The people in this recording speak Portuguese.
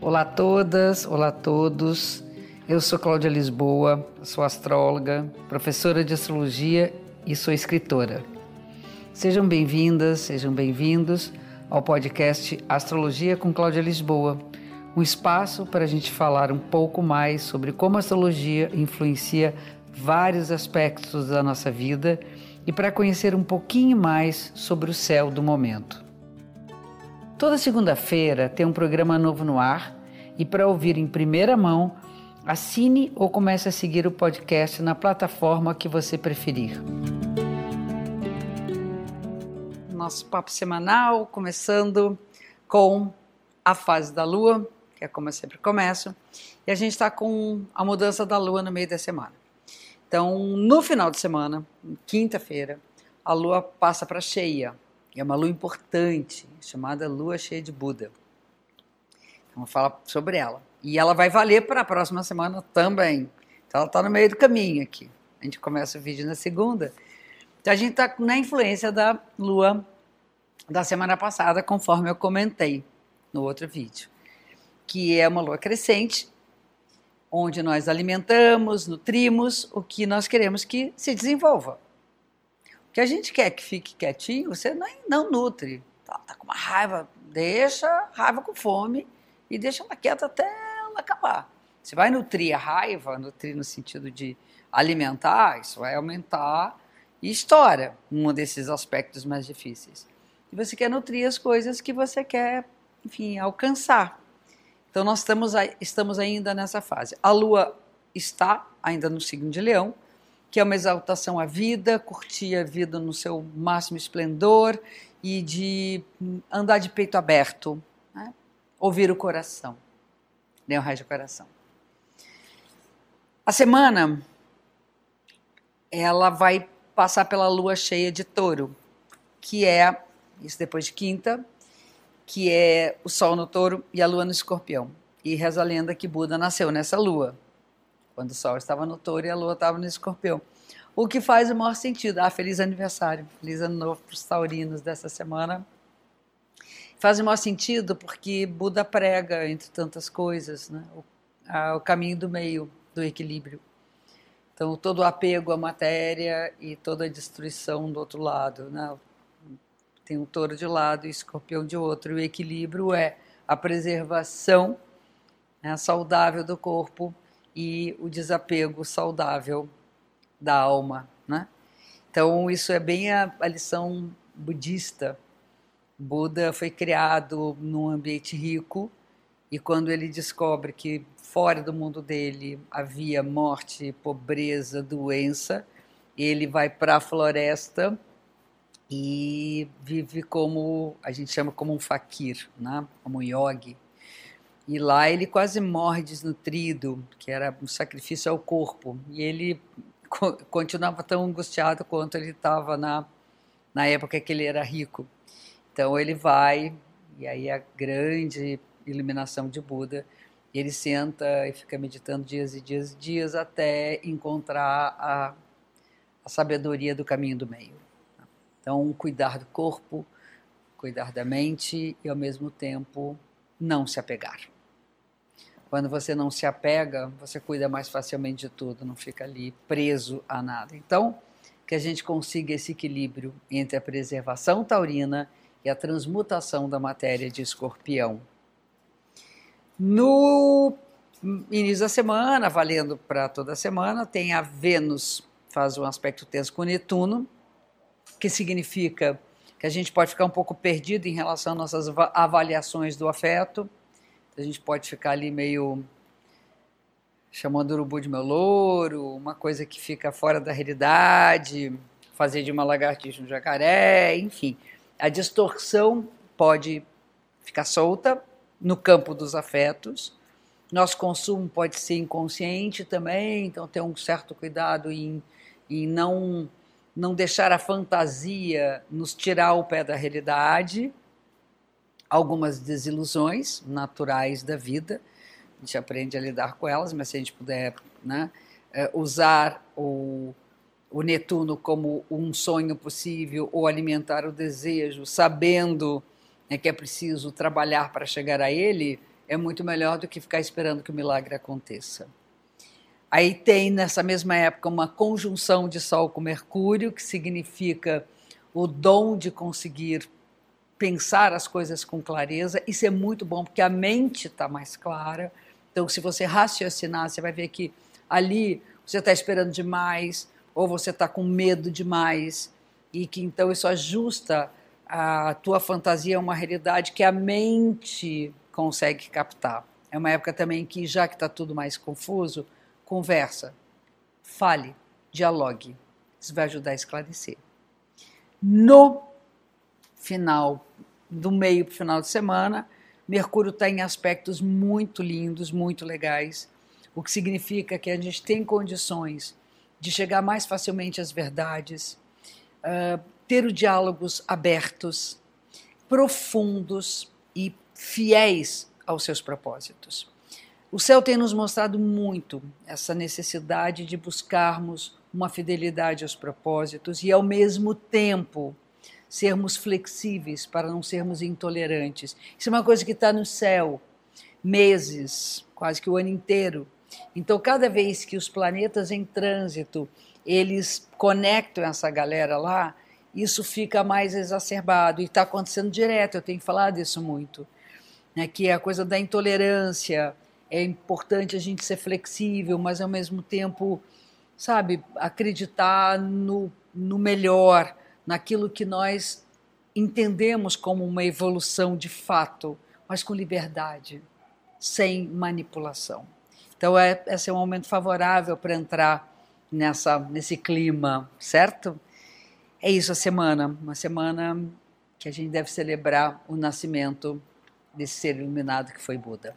Olá a todas, olá a todos. Eu sou Cláudia Lisboa, sou astróloga, professora de astrologia e sou escritora. Sejam bem-vindas, sejam bem-vindos ao podcast Astrologia com Cláudia Lisboa, um espaço para a gente falar um pouco mais sobre como a astrologia influencia vários aspectos da nossa vida e para conhecer um pouquinho mais sobre o céu do momento. Toda segunda-feira tem um programa novo no ar e para ouvir em primeira mão, assine ou comece a seguir o podcast na plataforma que você preferir. Nosso papo semanal começando com a fase da lua, que é como eu sempre começo, e a gente está com a mudança da lua no meio da semana. Então, no final de semana, quinta-feira, a lua passa para cheia. É uma lua importante, chamada lua cheia de Buda. Então, vou falar sobre ela. E ela vai valer para a próxima semana também. Então, ela está no meio do caminho aqui. A gente começa o vídeo na segunda. Então, a gente está na influência da lua da semana passada, conforme eu comentei no outro vídeo, que é uma lua crescente onde nós alimentamos, nutrimos o que nós queremos que se desenvolva. O que a gente quer que fique quietinho, você não, não nutre. Tá, tá com uma raiva, deixa raiva com fome e deixa ela quieta até ela acabar. Você vai nutrir a raiva, nutrir no sentido de alimentar, isso vai aumentar e estoura um desses aspectos mais difíceis. E você quer nutrir as coisas que você quer, enfim, alcançar. Então nós estamos, estamos ainda nessa fase. A Lua está ainda no signo de Leão, que é uma exaltação à vida, curtir a vida no seu máximo esplendor e de andar de peito aberto, né? ouvir o coração, Leão Raio de Coração. A semana ela vai passar pela lua cheia de touro, que é, isso depois de quinta, que é o Sol no touro e a Lua no escorpião. E reza a lenda que Buda nasceu nessa lua, quando o Sol estava no touro e a Lua estava no escorpião. O que faz o maior sentido. Ah, feliz aniversário, feliz ano novo para os taurinos dessa semana. Faz o maior sentido porque Buda prega, entre tantas coisas, né? o, a, o caminho do meio, do equilíbrio. Então, todo o apego à matéria e toda a destruição do outro lado. Né? Tem um touro de lado e escorpião de outro. o equilíbrio é a preservação né, saudável do corpo e o desapego saudável da alma. Né? Então, isso é bem a, a lição budista. Buda foi criado num ambiente rico e quando ele descobre que fora do mundo dele havia morte, pobreza, doença, ele vai para a floresta e vive como a gente chama como um fakir, né? como um yogi. E lá ele quase morre desnutrido, que era um sacrifício ao corpo. E ele continuava tão angustiado quanto ele estava na, na época que ele era rico. Então ele vai, e aí a grande iluminação de Buda, ele senta e fica meditando dias e dias e dias até encontrar a, a sabedoria do caminho do meio. Então, cuidar do corpo, cuidar da mente e, ao mesmo tempo, não se apegar. Quando você não se apega, você cuida mais facilmente de tudo, não fica ali preso a nada. Então, que a gente consiga esse equilíbrio entre a preservação taurina e a transmutação da matéria de escorpião. No início da semana, valendo para toda a semana, tem a Vênus, faz um aspecto tenso com Netuno, que significa que a gente pode ficar um pouco perdido em relação às nossas avaliações do afeto. A gente pode ficar ali meio chamando o urubu de meu louro, uma coisa que fica fora da realidade, fazer de uma lagartixa um jacaré, enfim. A distorção pode ficar solta no campo dos afetos. Nosso consumo pode ser inconsciente também, então ter um certo cuidado em, em não não deixar a fantasia nos tirar o pé da realidade, algumas desilusões naturais da vida, a gente aprende a lidar com elas, mas se a gente puder né, é, usar o, o Netuno como um sonho possível ou alimentar o desejo, sabendo né, que é preciso trabalhar para chegar a ele, é muito melhor do que ficar esperando que o milagre aconteça. Aí tem nessa mesma época uma conjunção de Sol com Mercúrio, que significa o dom de conseguir pensar as coisas com clareza. Isso é muito bom porque a mente está mais clara. Então, se você raciocinar, você vai ver que ali você está esperando demais ou você está com medo demais e que então isso ajusta a tua fantasia a uma realidade que a mente consegue captar. É uma época também que, já que está tudo mais confuso, conversa, fale, dialogue. Isso vai ajudar a esclarecer. No final, do meio para o final de semana, Mercúrio está em aspectos muito lindos, muito legais, o que significa que a gente tem condições de chegar mais facilmente às verdades, uh, ter os diálogos abertos, profundos e fiéis aos seus propósitos. O céu tem nos mostrado muito essa necessidade de buscarmos uma fidelidade aos propósitos e, ao mesmo tempo, sermos flexíveis para não sermos intolerantes. Isso é uma coisa que está no céu meses, quase que o ano inteiro. Então, cada vez que os planetas em trânsito eles conectam essa galera lá, isso fica mais exacerbado e está acontecendo direto. Eu tenho falado isso muito, né? Que é a coisa da intolerância. É importante a gente ser flexível, mas ao mesmo tempo, sabe, acreditar no, no melhor, naquilo que nós entendemos como uma evolução de fato, mas com liberdade, sem manipulação. Então, é, esse é um momento favorável para entrar nessa, nesse clima, certo? É isso a semana, uma semana que a gente deve celebrar o nascimento desse ser iluminado que foi Buda.